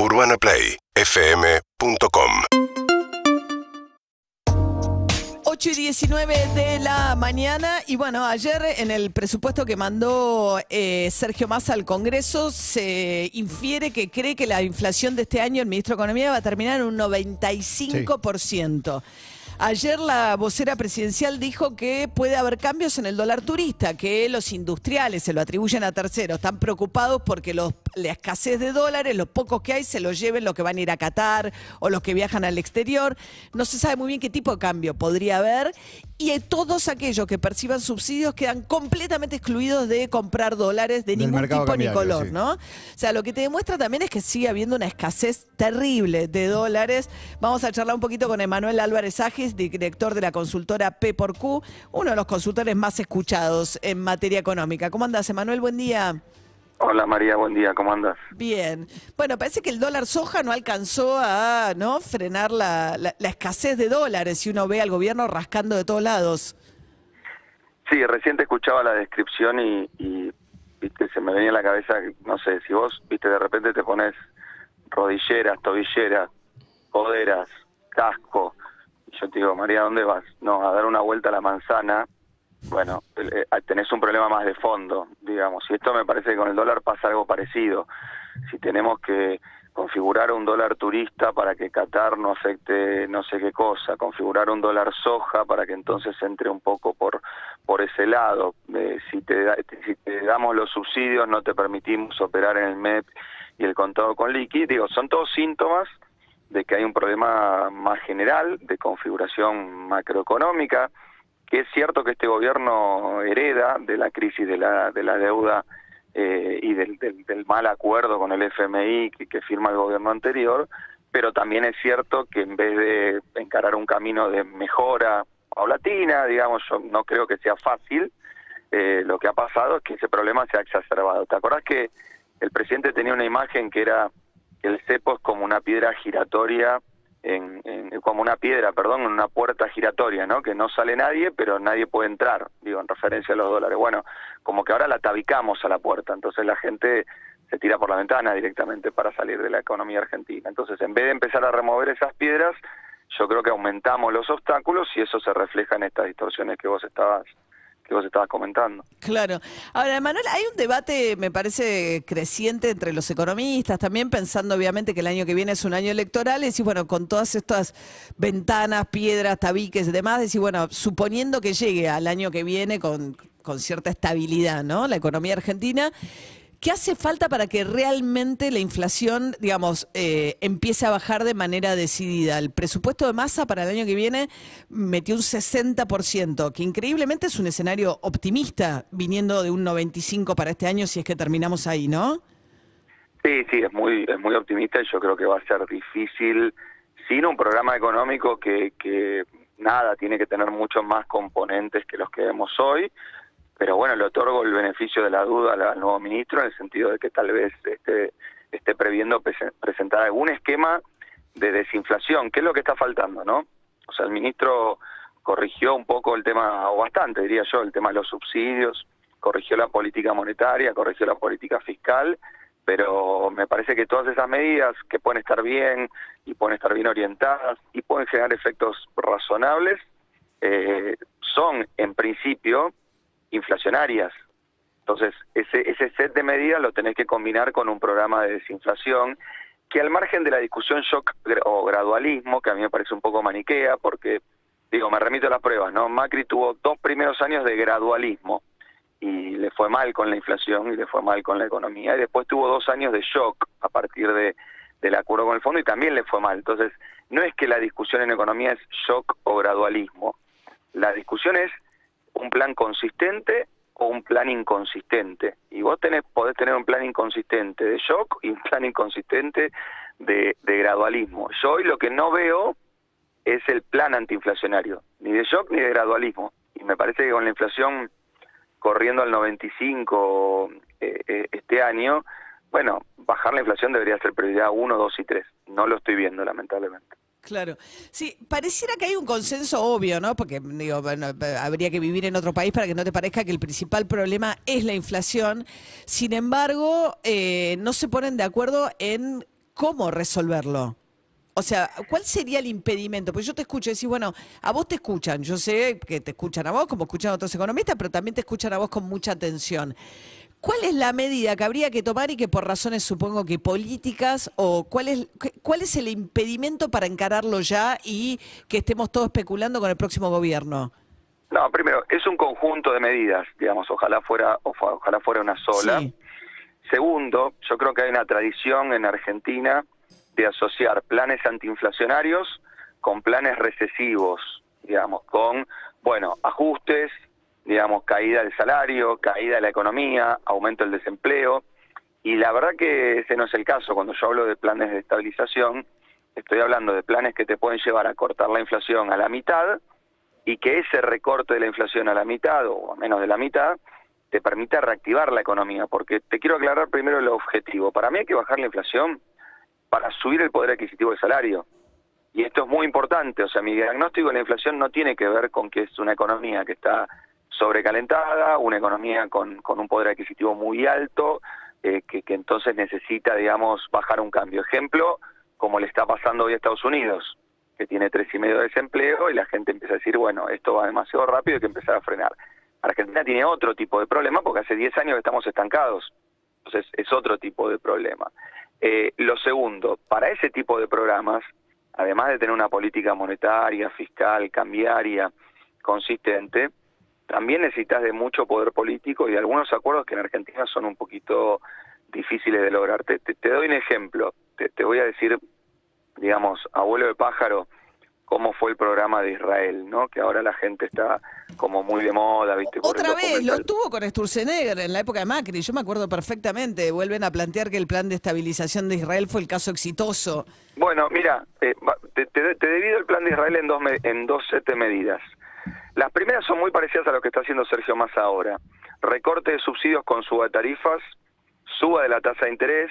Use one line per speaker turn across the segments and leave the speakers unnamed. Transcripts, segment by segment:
UrbanaPlayFM.com
8 y 19 de la mañana. Y bueno, ayer en el presupuesto que mandó eh, Sergio Massa al Congreso se infiere que cree que la inflación de este año, el ministro de Economía, va a terminar en un 95%. Ayer la vocera presidencial dijo que puede haber cambios en el dólar turista, que los industriales se lo atribuyen a terceros, están preocupados porque los, la escasez de dólares, los pocos que hay, se los lleven los que van a ir a Qatar o los que viajan al exterior. No se sabe muy bien qué tipo de cambio podría haber. Y todos aquellos que perciban subsidios quedan completamente excluidos de comprar dólares de
Del
ningún tipo ni color,
sí.
¿no? O sea, lo que te demuestra también es que sigue habiendo una escasez terrible de dólares. Vamos a charlar un poquito con Emanuel Álvarez Director de la consultora P por Q, uno de los consultores más escuchados en materia económica. ¿Cómo andas, Emanuel? Buen día.
Hola María, buen día, ¿cómo andas?
Bien. Bueno, parece que el dólar soja no alcanzó a ¿no? frenar la, la- la escasez de dólares si uno ve al gobierno rascando de todos lados.
Sí, recién te escuchaba la descripción y, y, viste, se me venía a la cabeza, no sé, si vos, viste, de repente te pones rodilleras, tobilleras, coderas, casco, yo te digo, María, ¿dónde vas? No, a dar una vuelta a la manzana, bueno, eh, eh, tenés un problema más de fondo, digamos, y esto me parece que con el dólar pasa algo parecido. Si tenemos que configurar un dólar turista para que Qatar no afecte no sé qué cosa, configurar un dólar soja para que entonces entre un poco por por ese lado. Eh, si, te da- si te damos los subsidios no te permitimos operar en el MEP y el contado con liqui, digo, son todos síntomas de que hay un problema más general de configuración macroeconómica, que es cierto que este gobierno hereda de la crisis de la, de la deuda eh, y del, del- del mal acuerdo con el FMI que, firma el gobierno anterior, pero también es cierto que en vez de encarar un camino de mejora paulatina, digamos, yo no creo que sea fácil, eh, lo que ha pasado es que ese problema se ha exacerbado. ¿Te acordás que el presidente tenía una imagen que era el cepo es como una piedra giratoria, en, en- como una piedra, perdón, en una puerta giratoria, ¿no? Que no sale nadie, pero nadie puede entrar, digo, en referencia a los dólares. Bueno, como que ahora la tabicamos a la puerta, entonces la gente se tira por la ventana directamente para salir de la economía argentina. Entonces, en vez de empezar a remover esas piedras, yo creo que aumentamos los obstáculos y eso se refleja en estas distorsiones que vos estabas que vos estabas comentando.
Claro. Ahora, Manuel, hay un debate, me parece, creciente entre los economistas, también pensando obviamente que el año que viene es un año electoral, y decir, bueno, con todas estas ventanas, piedras, tabiques y demás, decir, bueno, suponiendo que llegue al año que viene con, con cierta estabilidad, ¿no? La economía argentina. ¿Qué hace falta para que realmente la inflación, digamos, eh, empiece a bajar de manera decidida? El presupuesto de masa para el año que viene metió un 60%, que increíblemente es un escenario optimista, viniendo de un 95% para este año, si es que terminamos ahí, ¿no?
Sí, sí, es muy, es muy optimista y yo creo que va a ser difícil sin un programa económico que, que nada, tiene que tener muchos más componentes que los que vemos hoy, pero bueno, le otorgo el beneficio de la duda al, nuevo ministro en el sentido de que tal vez esté, previendo prese- presentar algún esquema de desinflación, que es lo que está faltando, ¿no? O sea, el ministro corrigió un poco el tema, o bastante diría yo, el tema de los subsidios, corrigió la política monetaria, corrigió la política fiscal, pero me parece que todas esas medidas que pueden estar bien y pueden estar bien orientadas y pueden generar efectos razonables, eh, son en principio inflacionarias. Entonces, ese, ese set de medidas lo tenés que combinar con un programa de desinflación que al margen de la discusión shock o gradualismo, que a mí me parece un poco maniquea, porque, digo, me remito a las pruebas, ¿no? Macri tuvo dos primeros años de gradualismo y le fue mal con la inflación y le fue mal con la economía, y después tuvo dos años de shock a partir de, del acuerdo con el fondo y también le fue mal. Entonces, no es que la discusión en economía es shock o gradualismo, la discusión es un plan consistente o un plan inconsistente. Y vos tenés, podés tener un plan inconsistente de shock y un plan inconsistente de, de gradualismo. Yo hoy lo que no veo es el plan antiinflacionario, ni de shock ni de gradualismo. Y me parece que con la inflación corriendo al 95 eh, eh, este año, bueno, bajar la inflación debería ser prioridad 1, 2 y 3. No lo estoy viendo, lamentablemente.
Claro. Sí, pareciera que hay un consenso obvio, ¿no? Porque, digo, bueno, habría que vivir en otro país para que no te parezca que el principal problema es la inflación. Sin embargo, eh, no se ponen de acuerdo en cómo resolverlo. O sea, ¿cuál sería el impedimento? Porque yo te escucho y decís, bueno, a vos te escuchan, yo sé que te escuchan a vos como escuchan a otros economistas, pero también te escuchan a vos con mucha atención. ¿Cuál es la medida que habría que tomar y que por razones supongo que políticas o cuál es cuál es el impedimento para encararlo ya y que estemos todos especulando con el próximo gobierno?
No, primero, es un conjunto de medidas, digamos, ojalá fuera ojalá fuera una sola. Segundo, yo creo que hay una tradición en Argentina de asociar planes antiinflacionarios con planes recesivos, digamos, con, bueno, ajustes, digamos, caída del salario, caída de la economía, aumento del desempleo. Y la verdad que ese no es el caso. Cuando yo hablo de planes de estabilización, estoy hablando de planes que te pueden llevar a cortar la inflación a la mitad y que ese recorte de la inflación a la mitad o a menos de la mitad te permita reactivar la economía. Porque te quiero aclarar primero el objetivo. Para mí hay que bajar la inflación para subir el poder adquisitivo del salario. Y esto es muy importante, o sea, mi diagnóstico de la inflación no tiene que ver con que es una economía que está sobrecalentada, una economía con, con un poder adquisitivo muy alto, eh, que, que, entonces necesita, digamos, bajar un cambio. Ejemplo, como le está pasando hoy a Estados Unidos, que tiene tres y medio de desempleo y la gente empieza a decir, bueno, esto va demasiado rápido, hay que empezar a frenar. Argentina tiene otro tipo de problema porque hace 10 años que estamos estancados. Entonces es otro tipo de problema. Eh, lo segundo, para ese tipo de programas, además de tener una política monetaria, fiscal, cambiaria consistente, también necesitas de mucho poder político y de algunos acuerdos que en Argentina son un poquito difíciles de lograr. Te, doy un ejemplo, te, te, voy a decir, digamos, abuelo de pájaro, cómo fue el programa de Israel, ¿no? Que ahora la gente está como muy de moda, ¿viste?
Otra vez, lo tuvo con Sturzenegger en la época de Macri, yo me acuerdo perfectamente, vuelven a plantear que el plan de estabilización de Israel fue el caso exitoso.
Bueno, mira, eh, te, te, divido el plan de Israel en dos, en dos set medidas. Las primeras son muy parecidas a lo que está haciendo Sergio Massa ahora. Recorte de subsidios con suba de tarifas, suba de la tasa de interés,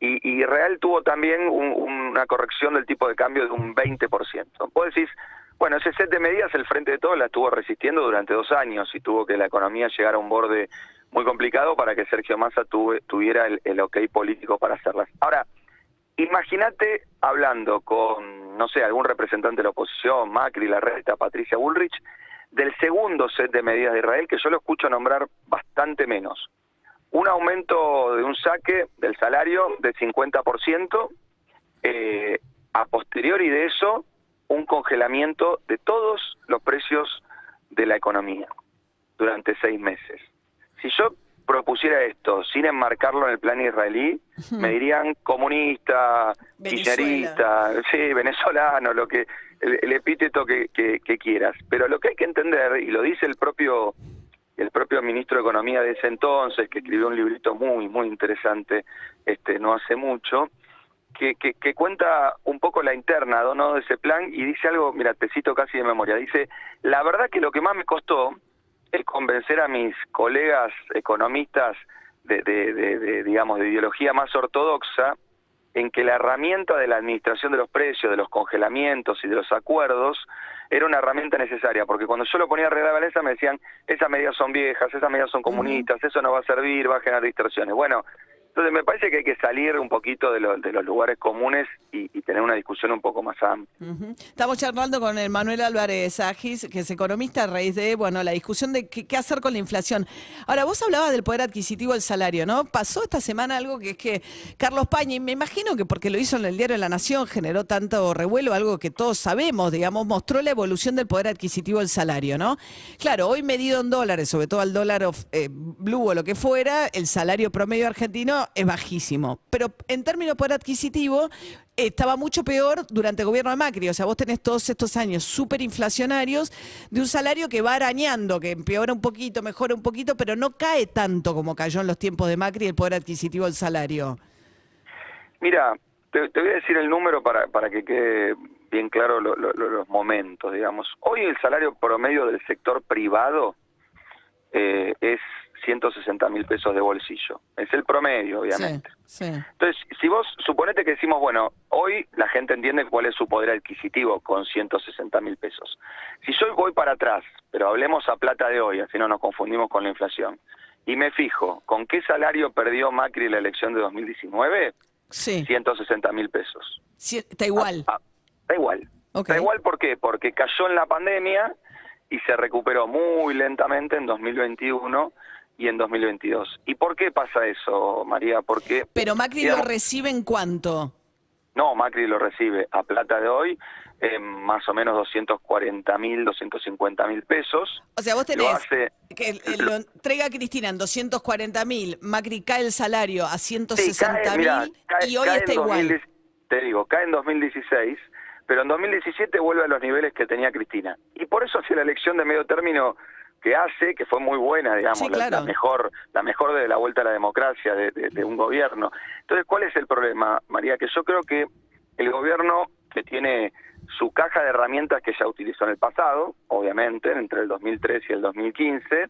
y, Israel tuvo también una corrección del tipo de cambio de un 20%. Vos decís, bueno, ese set de medidas el Frente de Todos la estuvo resistiendo durante dos años y tuvo que la economía llegar a un borde muy complicado para que Sergio Massa tuviera el, el ok político para hacerlas. Ahora, imagínate hablando con, no sé, algún representante de la oposición, Macri, la Reta, Patricia Bullrich, del segundo set de medidas de Israel, que yo lo escucho nombrar bastante menos un aumento de un saque del salario del 50%, eh, a posteriori de eso, un congelamiento de todos los precios de la economía durante seis meses. Si yo propusiera esto sin enmarcarlo en el plan israelí, me dirían comunista, kirchnerista, sí, venezolano, lo que el, epíteto que, que quieras. Pero lo que hay que entender, y lo dice el propio el propio ministro de Economía de ese entonces, que escribió un librito muy, muy interesante este, no hace mucho, que, que, cuenta un poco la interna ¿no? de ese plan y dice algo, mira, te cito casi de memoria, dice, la verdad que lo que más me costó es convencer a mis colegas economistas de, de, de digamos, de ideología más ortodoxa en que la herramienta de la administración de los precios, de los congelamientos y de los acuerdos era una herramienta necesaria, porque cuando yo lo ponía a la balanza me decían, esas medidas son viejas, esas medidas son comunistas, eso no va a servir, va a generar distorsiones. Bueno, entonces me parece que hay que salir un poquito de, de los lugares comunes y, tener una discusión un poco más amplia.
Estamos charlando con el Manuel Álvarez Agis, que es economista a raíz de bueno la discusión de qué, hacer con la inflación. Ahora, vos hablabas del poder adquisitivo del salario, ¿no? Pasó esta semana algo que es que Carlos Pañi, me imagino que porque lo hizo en el diario La Nación, generó tanto revuelo, algo que todos sabemos, digamos, mostró la evolución del poder adquisitivo del salario, ¿no? Claro, hoy medido en dólares, sobre todo al dólar eh, blue o lo que fuera, el salario promedio argentino es bajísimo. Pero en términos de poder adquisitivo, estaba mucho peor durante el gobierno de Macri. O sea, vos tenés todos estos años súper inflacionarios de un salario que va arañando, que empeora un poquito, mejora un poquito, pero no cae tanto como cayó en los tiempos de Macri el poder adquisitivo del salario.
Mira, te, voy a decir el número para, para que quede bien claro los momentos, digamos. Hoy el salario promedio del sector privado eh, es 160 mil pesos de bolsillo. Es el promedio, obviamente. Entonces, si vos suponete que decimos, bueno, hoy la gente entiende cuál es su poder adquisitivo con 160 mil pesos. Si yo voy para atrás, pero hablemos a plata de hoy, así no nos confundimos con la inflación, y me fijo, ¿con qué salario perdió Macri la elección de 2019?
Sí.
160 mil pesos.
Sí, está igual.
Ah, ah, da igual.
Ok.
Da igual, ¿por qué? Porque cayó en la pandemia y se recuperó muy lentamente en 2021 y en 2022. ¿Y por qué pasa eso, María? Porque
Pero Macri lo recibe en cuánto?
No, Macri lo recibe a plata de hoy en más o menos 240 mil, 250 mil pesos.
O sea, vos
Lo
tenés
hace-
que el- el- lo entrega Cristina en 240 mil, Macri cae el salario a
Sí,
160
cae, mirá,
mil
cae-
y hoy
cae
está igual.
2010 Te digo, cae en 2016, pero en 2017 vuelve a los niveles que tenía Cristina. Y por eso hace la elección de medio término que hace, que fue muy buena, digamos,
Sí,
la- la, mejor la mejor de la vuelta a la democracia de, de- de un gobierno. Entonces, ¿cuál es el problema, María? Que yo creo que el gobierno que tiene su caja de herramientas que ya utilizó en el pasado, obviamente, entre el 2003 y el 2015,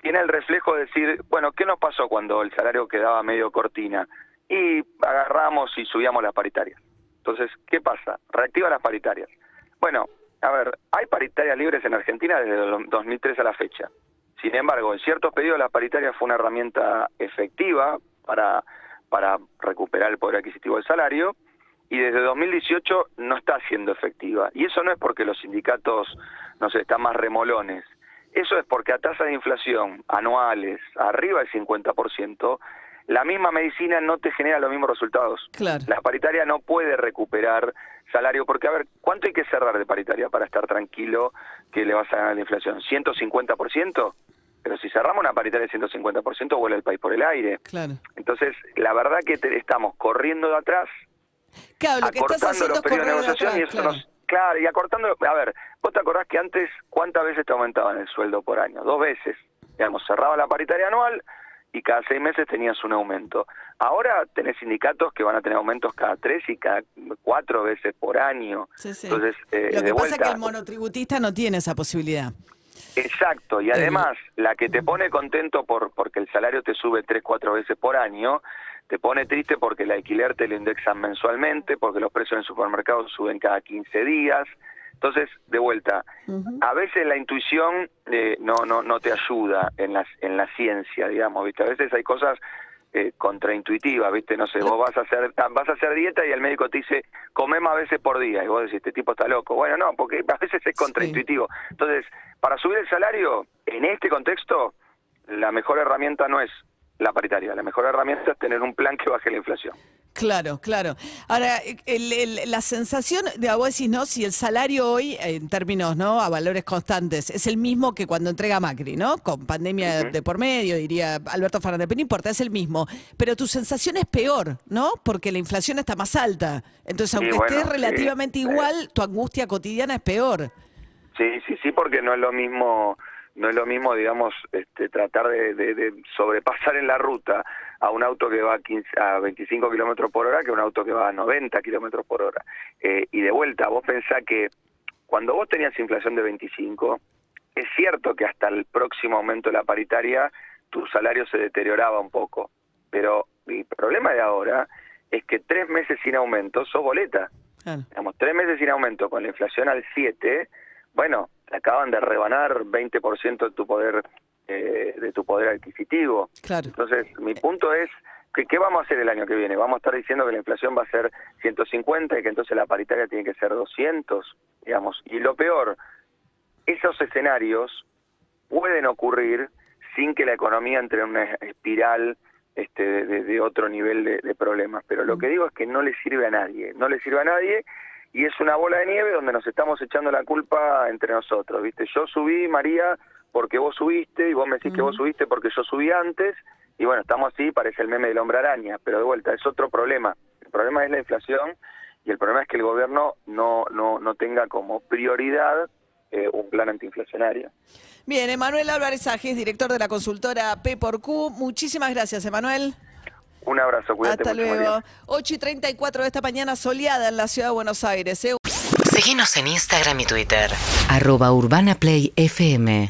tiene el reflejo de decir, bueno, ¿qué nos pasó cuando el salario quedaba medio cortina? Y agarramos y subíamos las paritarias. Entonces, ¿qué pasa? Reactiva las paritarias. Bueno, a ver, hay paritarias libres en Argentina desde el 2003 a la fecha. Sin embargo, en ciertos pedidos la paritaria fue una herramienta efectiva para, para recuperar el poder adquisitivo del salario y desde 2018 no está siendo efectiva. Y eso no es porque los sindicatos, no sé, están más remolones. Eso es porque a tasas de inflación anuales arriba del 50%, la misma medicina no te genera los mismos resultados.
Claro.
La paritaria no puede recuperar salario, porque a ver, ¿cuánto hay que cerrar de paritaria para estar tranquilo que le vas a ganar la inflación? ¿150%? Pero si cerramos una paritaria de 150%, vuela el país por el aire.
Claro.
Entonces, la verdad que te- estamos corriendo de atrás,
Claro, lo que estás
acortando
haciendo
los periodos de negociación y eso
claro.
nos... Claro, y acortando... A ver, ¿vos te acordás que antes cuántas veces te aumentaban el sueldo por año? Dos veces. Digamos, cerraba la paritaria anual y cada seis meses tenías un aumento. Ahora tenés sindicatos que van a tener aumentos cada tres y cada cuatro veces por año.
Sí, sí.
Entonces, eh,
lo que
de
pasa es que el monotributista no tiene esa posibilidad.
Exacto, y además la que te pone contento por porque el salario te sube tres, cuatro veces por año, te pone triste porque el alquiler te lo indexan mensualmente, porque los precios en el supermercado suben cada 15 días. Entonces, de vuelta, a veces la intuición eh, no, no, no te ayuda en la, en la ciencia, digamos, ¿viste? A veces hay cosas eh, contraintuitivas, ¿viste? No sé, vos vas a hacer vas a hacer dieta y el médico te dice, come más veces por día, y vos decís, este tipo está loco. Bueno, no, porque a veces es contraintuitivo. Entonces, para subir el salario, en este contexto, la mejor herramienta no es la paritaria, la mejor herramienta es tener un plan que baje la inflación.
Claro, claro. Ahora, el- el- la sensación de vos decís, ¿no? Si el salario hoy, en términos, ¿no? A valores constantes, es el mismo que cuando entrega Macri, ¿no? Con pandemia de por medio, diría Alberto Fernández, pero no importa, es el mismo. Pero tu sensación es peor, ¿no? Porque la inflación está más alta. Entonces, aunque
bueno,
estés
sí,
relativamente
sí.
igual, tu angustia cotidiana es peor.
Sí, sí, sí, porque no es lo mismo, no es lo mismo, digamos, este, tratar de, de- de sobrepasar en la ruta a un auto que va a, 15, a 25 kilómetros por hora que a un auto que va a 90 kilómetros por hora. Eh, y de vuelta, vos pensás que cuando vos tenías inflación de 25, es cierto que hasta el próximo aumento de la paritaria tu salario se deterioraba un poco, pero el problema de ahora es que tres meses sin aumento sos boleta digamos, tres meses sin aumento con la inflación al 7, bueno, te acaban de rebanar 20% de tu poder eh, de tu poder adquisitivo.
Claro.
Entonces, mi punto es que qué vamos a hacer el año que viene? Vamos a estar diciendo que la inflación va a ser 150 y que entonces la paritaria tiene que ser 200, digamos. Y lo peor, esos escenarios pueden ocurrir sin que la economía entre en una espiral este, de, de- de otro nivel de, de problemas. Pero lo que digo es que no le sirve a nadie, no le sirve a nadie y es una bola de nieve donde nos estamos echando la culpa entre nosotros, ¿viste? Yo subí, María, porque vos subiste y vos me decís que vos subiste porque yo subí antes y bueno, estamos así, parece el meme del hombre araña, pero de vuelta, es otro problema. El problema es la inflación y el problema es que el gobierno no, no, no tenga como prioridad eh, un plan antiinflacionario.
Bien, Emanuel Álvarez Ajes, director de la consultora P por Q. Muchísimas gracias, Emanuel.
Un abrazo, cuídate
Hasta
mucho,
luego.
María.
8 y 34 de esta mañana soleada en la ciudad de Buenos Aires. ¿eh?
Seguinos en Instagram y Twitter. Arroba Urbana Play FM.